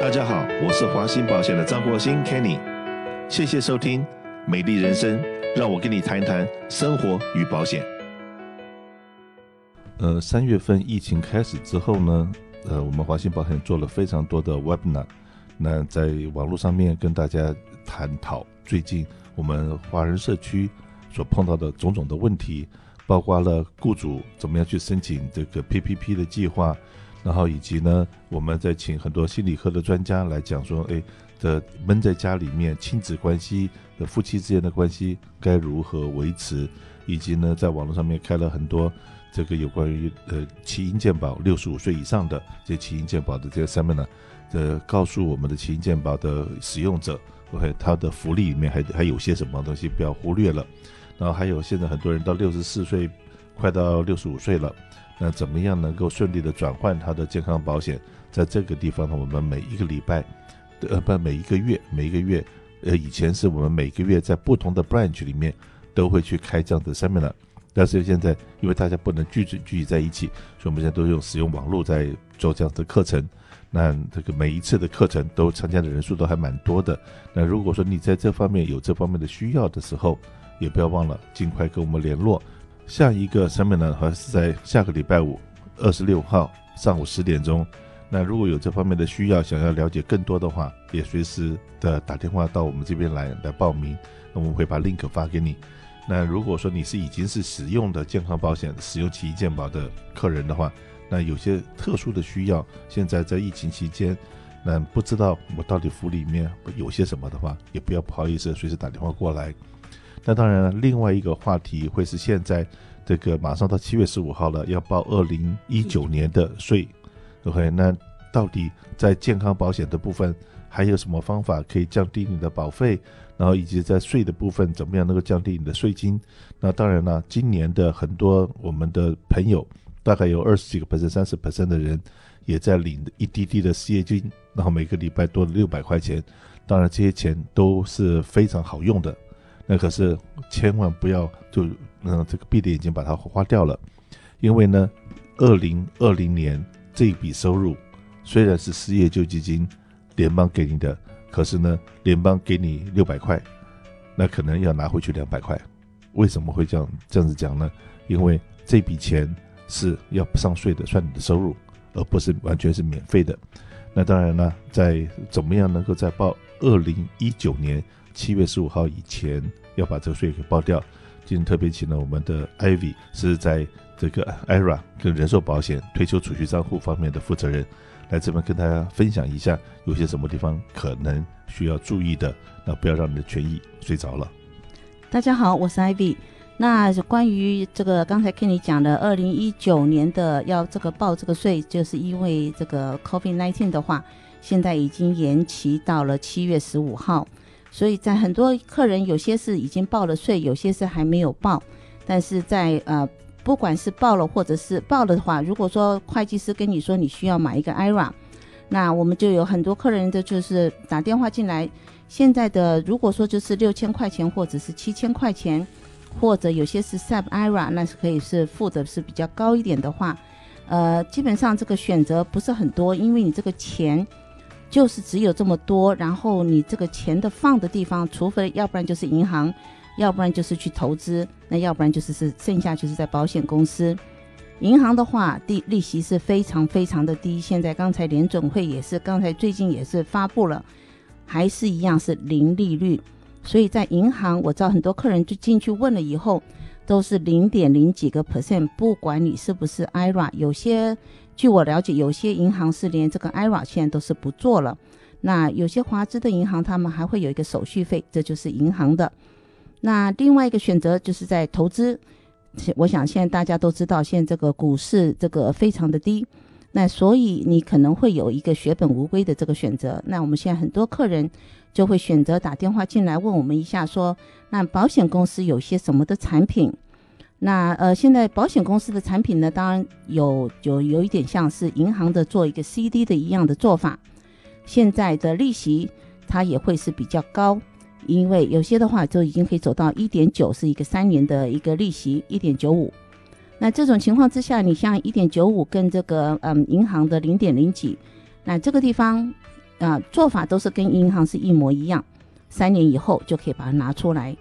大家好，我是华兴保险的张国兴 Kenny，谢谢收听《美丽人生》，让我跟你谈一谈生活与保险。呃，三月份疫情开始之后呢，呃，我们华兴保险做了非常多的 Webinar，那在网络上面跟大家探讨最近我们华人社区所碰到的种种的问题，包括了雇主怎么样去申请这个 PPP 的计划。然后以及呢，我们再请很多心理科的专家来讲说，哎，的闷在家里面亲子关系的夫妻之间的关系该如何维持，以及呢，在网络上面开了很多这个有关于呃奇英健保六十五岁以上的这些奇英健保的这个 seminar，呃，告诉我们的奇英健保的使用者，OK，他的福利里面还还有些什么东西不要忽略了。然后还有现在很多人到六十四岁，快到六十五岁了。那怎么样能够顺利的转换他的健康保险？在这个地方呢，我们每一个礼拜，呃，不，每一个月，每一个月，呃，以前是我们每个月在不同的 branch 里面都会去开这样的 seminar，但是现在因为大家不能聚聚聚集在一起，所以我们现在都用使用网络在做这样的课程。那这个每一次的课程都参加的人数都还蛮多的。那如果说你在这方面有这方面的需要的时候，也不要忘了尽快跟我们联络。下一个 seminar 还是在下个礼拜五，二十六号上午十点钟。那如果有这方面的需要，想要了解更多的话，也随时的打电话到我们这边来来报名。那我们会把 link 发给你。那如果说你是已经是使用的健康保险、使用奇异健保的客人的话，那有些特殊的需要，现在在疫情期间，那不知道我到底福利里面有些什么的话，也不要不好意思，随时打电话过来。那当然了，另外一个话题会是现在这个马上到七月十五号了，要报二零一九年的税。OK，那到底在健康保险的部分还有什么方法可以降低你的保费？然后以及在税的部分怎么样能够降低你的税金？那当然了，今年的很多我们的朋友，大概有二十几个 percent、三十 percent 的人也在领一滴滴的失业金，然后每个礼拜多了六百块钱。当然这些钱都是非常好用的。那可是千万不要就嗯这个闭着眼睛把它花掉了，因为呢，二零二零年这笔收入虽然是失业救济金联邦给你的，可是呢，联邦给你六百块，那可能要拿回去两百块。为什么会这样这样子讲呢？因为这笔钱是要不上税的，算你的收入，而不是完全是免费的。那当然了，在怎么样能够在报二零一九年。七月十五号以前要把这个税给报掉。今天特别请了我们的 Ivy，是在这个 IRA 跟人寿保险退休储蓄账户方面的负责人，来这边跟大家分享一下，有些什么地方可能需要注意的，那不要让你的权益睡着了。大家好，我是 Ivy。那关于这个刚才跟你讲的二零一九年的要这个报这个税，就是因为这个 COVID-19 的话，现在已经延期到了七月十五号。所以在很多客人，有些是已经报了税，有些是还没有报。但是在呃，不管是报了或者是报了的话，如果说会计师跟你说你需要买一个 IRA，那我们就有很多客人的就是打电话进来。现在的如果说就是六千块钱或者是七千块钱，或者有些是 SEP IRA，那是可以是付的是比较高一点的话，呃，基本上这个选择不是很多，因为你这个钱。就是只有这么多，然后你这个钱的放的地方，除非要不然就是银行，要不然就是去投资，那要不然就是是剩下就是在保险公司。银行的话，利利息是非常非常的低。现在刚才联准会也是，刚才最近也是发布了，还是一样是零利率。所以在银行，我知道很多客人就进去问了以后，都是零点零几个 percent，不管你是不是 IRA，有些。据我了解，有些银行是连这个 IRA 现在都是不做了。那有些华资的银行，他们还会有一个手续费，这就是银行的。那另外一个选择就是在投资。我想现在大家都知道，现在这个股市这个非常的低，那所以你可能会有一个血本无归的这个选择。那我们现在很多客人就会选择打电话进来问我们一下，说那保险公司有些什么的产品？那呃，现在保险公司的产品呢，当然有有有一点像是银行的做一个 CD 的一样的做法。现在的利息它也会是比较高，因为有些的话就已经可以走到一点九，是一个三年的一个利息，一点九五。那这种情况之下，你像一点九五跟这个嗯银行的零点零几，那这个地方啊，做法都是跟银行是一模一样，三年以后就可以把它拿出来。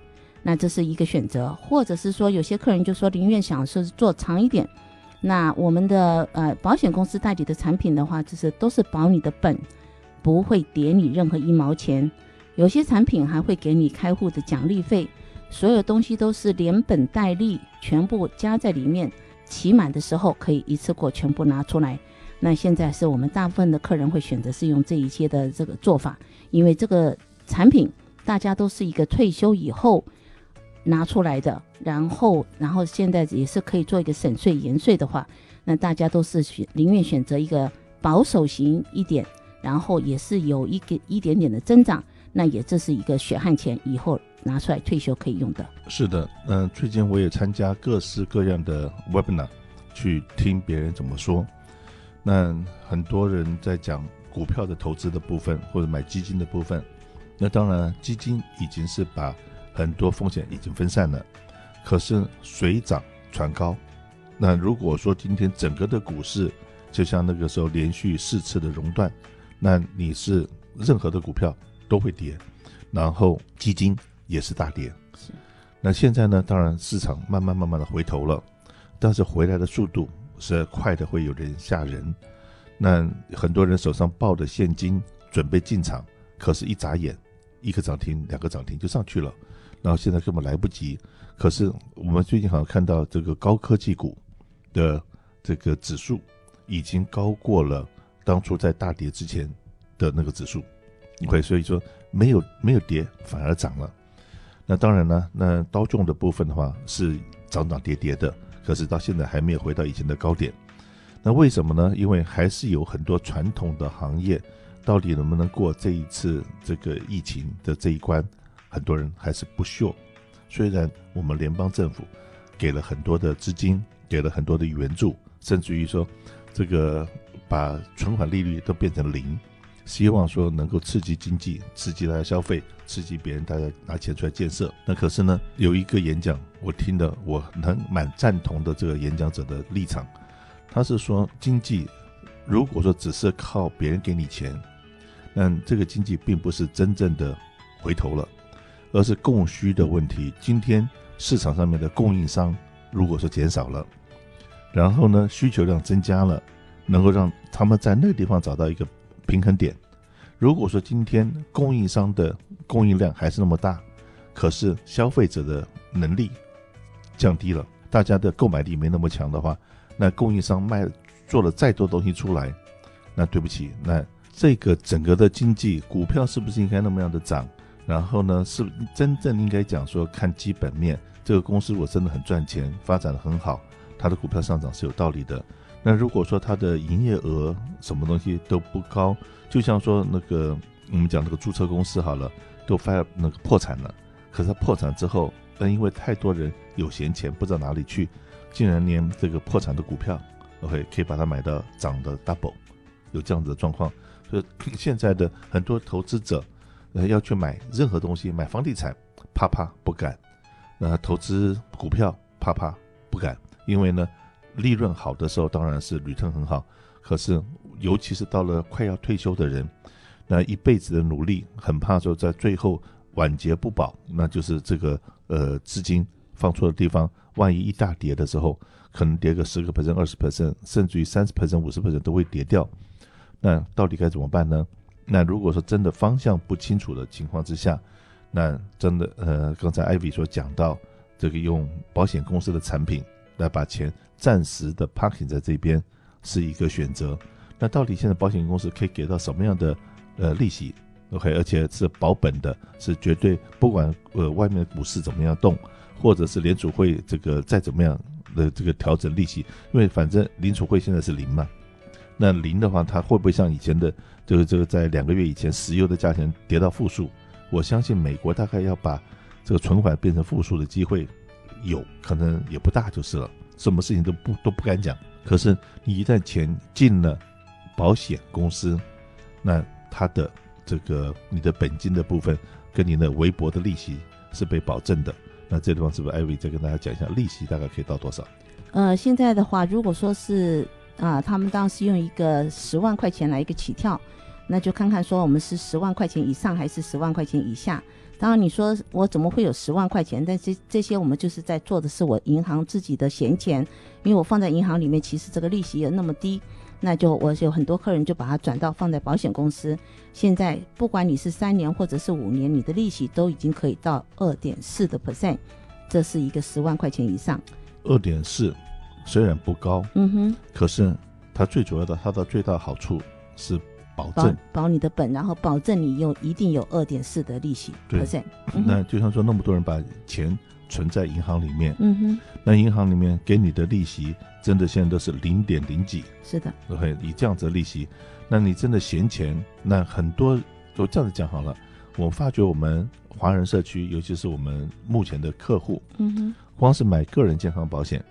那这是一个选择，或者是说有些客人就说宁愿想是做长一点。那我们的呃保险公司代理的产品的话，就是都是保你的本，不会叠你任何一毛钱。有些产品还会给你开户的奖励费，所有东西都是连本带利全部加在里面，期满的时候可以一次过全部拿出来。那现在是我们大部分的客人会选择是用这一些的这个做法，因为这个产品大家都是一个退休以后。拿出来的，然后，然后现在也是可以做一个省税延税的话，那大家都是选宁愿选择一个保守型一点，然后也是有一个一点点的增长，那也这是一个血汗钱，以后拿出来退休可以用的。是的，嗯、最近我也参加各式各样的 webinar，去听别人怎么说。那很多人在讲股票的投资的部分，或者买基金的部分，那当然基金已经是把。很多风险已经分散了，可是水涨船高。那如果说今天整个的股市就像那个时候连续四次的熔断，那你是任何的股票都会跌，然后基金也是大跌。那现在呢？当然市场慢慢慢慢的回头了，但是回来的速度是快的，会有点吓人。那很多人手上抱着现金准备进场，可是一眨眼，一个涨停，两个涨停就上去了。然后现在根本来不及，可是我们最近好像看到这个高科技股的这个指数已经高过了当初在大跌之前的那个指数，会所以说没有没有跌反而涨了。那当然呢，那刀重的部分的话是涨涨跌跌的，可是到现在还没有回到以前的高点。那为什么呢？因为还是有很多传统的行业到底能不能过这一次这个疫情的这一关？很多人还是不秀，虽然我们联邦政府给了很多的资金，给了很多的援助，甚至于说这个把存款利率都变成零，希望说能够刺激经济，刺激大家消费，刺激别人大家拿钱出来建设。那可是呢，有一个演讲我听的，我很蛮赞同的这个演讲者的立场，他是说经济如果说只是靠别人给你钱，那这个经济并不是真正的回头了。而是供需的问题。今天市场上面的供应商如果说减少了，然后呢，需求量增加了，能够让他们在那个地方找到一个平衡点。如果说今天供应商的供应量还是那么大，可是消费者的能力降低了，大家的购买力没那么强的话，那供应商卖做了再多东西出来，那对不起，那这个整个的经济股票是不是应该那么样的涨？然后呢，是真正应该讲说看基本面，这个公司如果真的很赚钱，发展得很好，它的股票上涨是有道理的。那如果说它的营业额什么东西都不高，就像说那个我们讲那个注册公司好了，都发那个破产了，可是它破产之后，但因为太多人有闲钱不知道哪里去，竟然连这个破产的股票，OK 可以把它买到涨的 double，有这样子的状况。所以现在的很多投资者。呃，要去买任何东西，买房地产，怕怕不敢；那投资股票，怕怕不敢，因为呢，利润好的时候当然是旅程很好，可是尤其是到了快要退休的人，那一辈子的努力，很怕说在最后晚节不保，那就是这个呃资金放错的地方，万一一大跌的时候，可能跌个十个 percent、二十 percent，甚至于三十 percent、五十 percent 都会跌掉，那到底该怎么办呢？那如果说真的方向不清楚的情况之下，那真的呃，刚才 Ivy 所讲到这个用保险公司的产品来把钱暂时的 parking 在这边是一个选择。那到底现在保险公司可以给到什么样的呃利息？OK，而且是保本的，是绝对不管呃外面的股市怎么样动，或者是联储会这个再怎么样的这个调整利息，因为反正联储会现在是零嘛。那零的话，它会不会像以前的，就是这个在两个月以前，石油的价钱跌到负数？我相信美国大概要把这个存款变成负数的机会，有可能也不大就是了。什么事情都不都不敢讲。可是你一旦钱进了保险公司，那它的这个你的本金的部分跟你的微薄的利息是被保证的。那这地方是不是艾薇再跟大家讲一下，利息大概可以到多少？呃，现在的话，如果说是。啊，他们当时用一个十万块钱来一个起跳，那就看看说我们是十万块钱以上还是十万块钱以下。当然你说我怎么会有十万块钱？但是这些我们就是在做的是我银行自己的闲钱，因为我放在银行里面，其实这个利息也那么低，那就我有很多客人就把它转到放在保险公司。现在不管你是三年或者是五年，你的利息都已经可以到二点四的 percent，这是一个十万块钱以上。二点四虽然不高，嗯哼，可是它最主要的，它的最大好处是。保证保，保你的本，然后保证你有一定有二点四的利息。对，那就像说那么多人把钱存在银行里面，嗯哼，那银行里面给你的利息真的现在都是零点零几。是的，OK，以这样子的利息，那你真的闲钱，那很多就这样子讲好了。我发觉我们华人社区，尤其是我们目前的客户，嗯哼，光是买个人健康保险，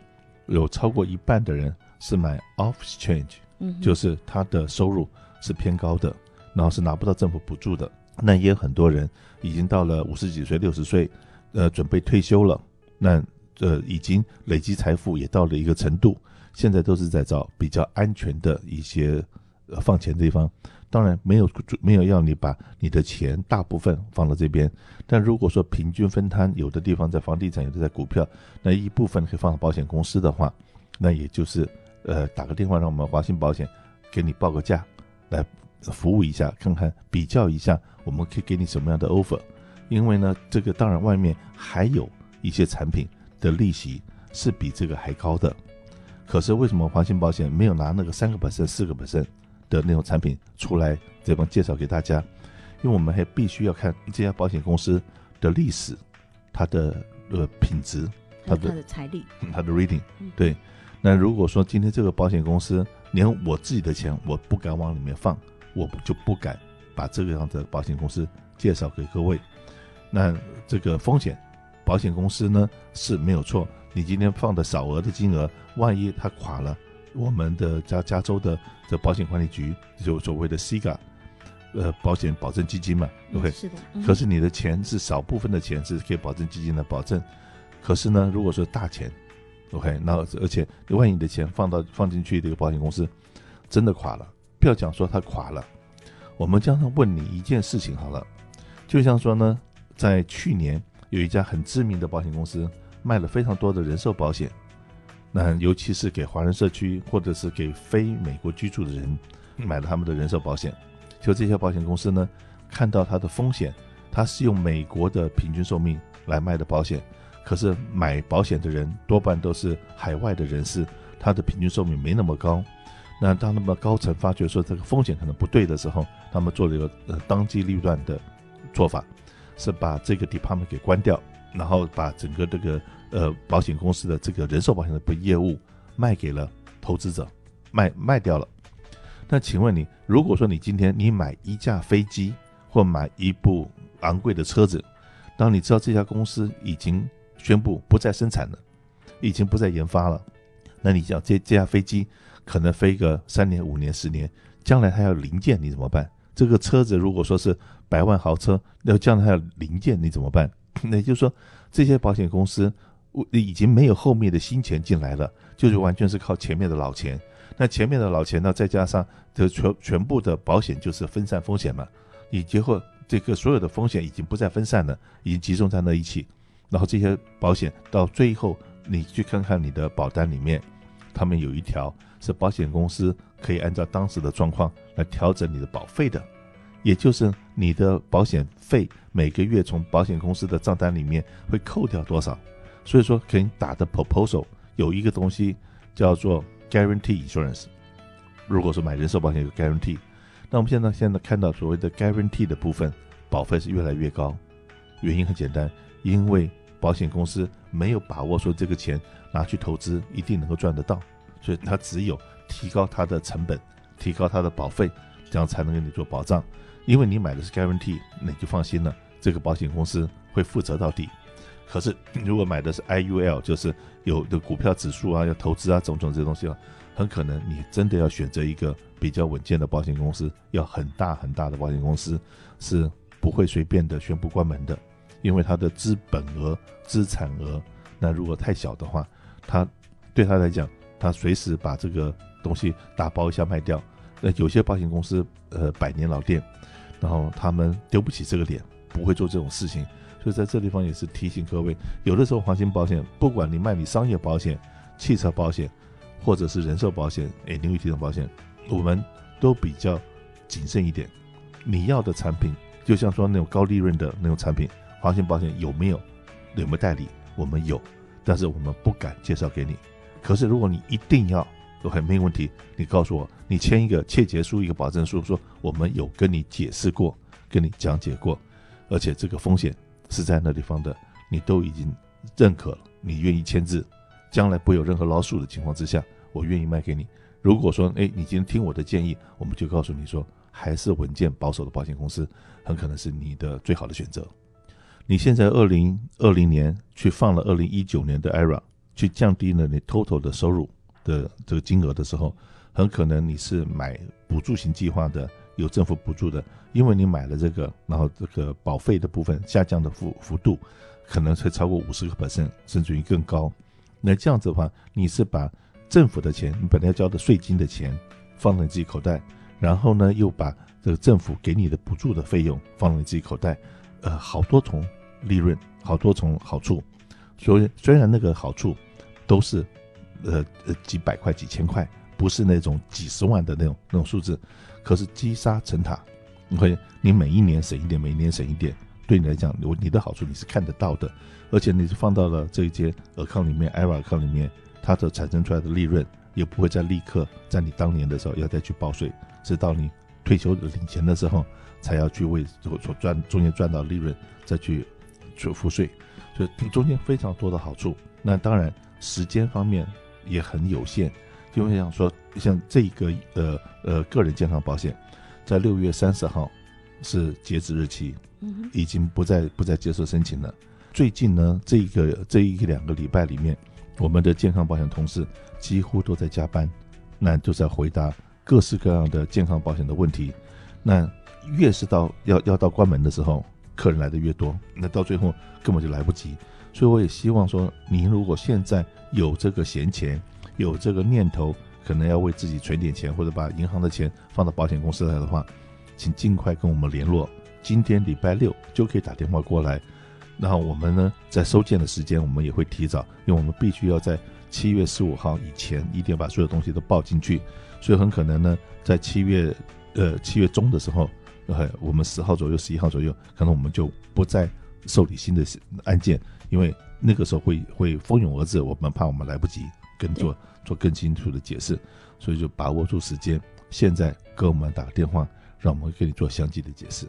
有超过一半的人是买 off exchange，嗯，就是他的收入。是偏高的，然后是拿不到政府补助的。那也有很多人已经到了五十几岁、六十岁，呃，准备退休了。那呃，已经累积财富也到了一个程度，现在都是在找比较安全的一些呃放钱的地方。当然没有没有要你把你的钱大部分放到这边，但如果说平均分摊，有的地方在房地产，有的在股票，那一部分可以放到保险公司的话，那也就是呃打个电话让我们华信保险给你报个价。来服务一下，看看比较一下，我们可以给你什么样的 offer？因为呢，这个当然外面还有一些产品的利息是比这个还高的。可是为什么华信保险没有拿那个三个百分、四个百分的那种产品出来这边介绍给大家？因为我们还必须要看这家保险公司的历史、它的呃品质、它的财力、它的 rating。对，那如果说今天这个保险公司，连我自己的钱我不敢往里面放，我就不敢把这个样子的保险公司介绍给各位。那这个风险，保险公司呢是没有错。你今天放的少额的金额，万一它垮了，我们的加加州的这保险管理局就所谓的 CIGA，呃，保险保证基金嘛，对不对？是的。可是你的钱是少部分的钱是可以保证基金的保证，可是呢，如果说大钱。OK，那而且万一你的钱放到放进去这个保险公司真的垮了，不要讲说它垮了，我们将常问你一件事情好了，就像说呢，在去年有一家很知名的保险公司卖了非常多的人寿保险，那尤其是给华人社区或者是给非美国居住的人买了他们的人寿保险，就这些保险公司呢，看到它的风险，它是用美国的平均寿命来卖的保险。可是买保险的人多半都是海外的人士，他的平均寿命没那么高。那当他们高层发觉说这个风险可能不对的时候，他们做了一个呃当机立断的做法，是把这个 department 给关掉，然后把整个这个呃保险公司的这个人寿保险的业务卖给了投资者，卖卖掉了。那请问你，如果说你今天你买一架飞机或买一部昂贵的车子，当你知道这家公司已经宣布不再生产了，已经不再研发了。那你想这这架飞机可能飞个三年、五年、十年，将来它要零件，你怎么办？这个车子如果说是百万豪车，那将来它要零件，你怎么办？那也就是说，这些保险公司已经没有后面的新钱进来了，就是完全是靠前面的老钱。那前面的老钱呢，再加上这全全部的保险就是分散风险嘛，你结果这个所有的风险已经不再分散了，已经集中在那一起。然后这些保险到最后，你去看看你的保单里面，他们有一条是保险公司可以按照当时的状况来调整你的保费的，也就是你的保险费每个月从保险公司的账单里面会扣掉多少。所以说，给你打的 proposal 有一个东西叫做 guarantee insurance。如果说买人寿保险有 guarantee，那我们现在现在看到所谓的 guarantee 的部分，保费是越来越高，原因很简单。因为保险公司没有把握说这个钱拿去投资一定能够赚得到，所以他只有提高它的成本，提高它的保费，这样才能给你做保障。因为你买的是 guarantee，那你就放心了，这个保险公司会负责到底。可是如果买的是 IUL，就是有的股票指数啊，要投资啊，种种这些东西啊，很可能你真的要选择一个比较稳健的保险公司，要很大很大的保险公司，是不会随便的宣布关门的。因为他的资本额、资产额，那如果太小的话，他对他来讲，他随时把这个东西打包一下卖掉，那有些保险公司呃百年老店，然后他们丢不起这个脸，不会做这种事情。所以在这地方也是提醒各位，有的时候华兴保险，不管你卖你商业保险、汽车保险，或者是人寿保险、哎，另外一种保险，我们都比较谨慎一点。你要的产品，就像说那种高利润的那种产品，华兴保险有没有？有没有代理？我们有，但是我们不敢介绍给你。可是如果你一定要，都还没有问题。你告诉我，你签一个切结书，一个保证书，说我们有跟你解释过，跟你讲解过，而且这个风险是在那地方的，你都已经认可了，你愿意签字，将来不有任何老鼠的情况之下，我愿意卖给你。如果说，哎，你今天听我的建议，我们就告诉你说，还是稳健保守的保险公司，很可能是你的最好的选择。你现在二零二零年去放了二零一九年的 ERA，去降低了你 total 的收入的这个金额的时候，很可能你是买补助型计划的，有政府补助的，因为你买了这个，然后这个保费的部分下降的幅幅度，可能会超过五十个 percent，甚至于更高。那这样子的话，你是把政府的钱，你本来要交的税金的钱放在你自己口袋，然后呢，又把这个政府给你的补助的费用放在你自己口袋，呃，好多重。利润好多重好处，所以虽然那个好处都是呃呃几百块几千块，不是那种几十万的那种那种数字，可是积沙成塔，你会你每一年省一点，每一年省一点，对你来讲，我你的好处你是看得到的，而且你是放到了这一间 account 里面，IRA account 里面，它的产生出来的利润也不会再立刻在你当年的时候要再去报税，直到你退休领钱的时候才要去为所所赚中间赚到利润再去。去付税，所以中间非常多的好处。那当然时间方面也很有限，就会想说，像这个呃呃个人健康保险，在六月三十号是截止日期，已经不再不再接受申请了。最近呢，这个这一两个礼拜里面，我们的健康保险同事几乎都在加班，那就在回答各式各样的健康保险的问题。那越是到要要到关门的时候。客人来的越多，那到最后根本就来不及。所以我也希望说，您如果现在有这个闲钱，有这个念头，可能要为自己存点钱，或者把银行的钱放到保险公司来的话，请尽快跟我们联络。今天礼拜六就可以打电话过来。然后我们呢，在收件的时间，我们也会提早，因为我们必须要在七月十五号以前，一定要把所有东西都报进去。所以很可能呢，在七月呃七月中的时候。呃，我们十号左右、十一号左右，可能我们就不再受理新的案件，因为那个时候会会蜂拥而至，我们怕我们来不及跟做做更清楚的解释，所以就把握住时间，现在给我们打个电话，让我们给你做详细的解释。